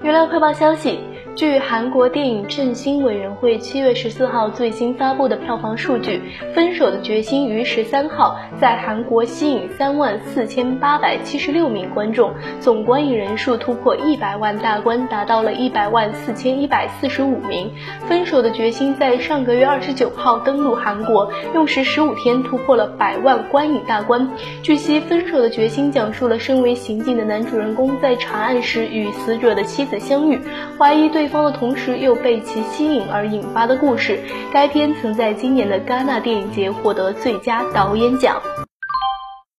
娱乐快报消息。据韩国电影振兴委员会七月十四号最新发布的票房数据，《分手的决心》于十三号在韩国吸引三万四千八百七十六名观众，总观影人数突破一百万大关，达到了一百万四千一百四十五名。《分手的决心》在上个月二十九号登陆韩国，用时十五天突破了百万观影大关。据悉，《分手的决心》讲述了身为刑警的男主人公在查案时与死者的妻子相遇，怀疑对。方的同时又被其吸引而引发的故事。该片曾在今年的戛纳电影节获得最佳导演奖。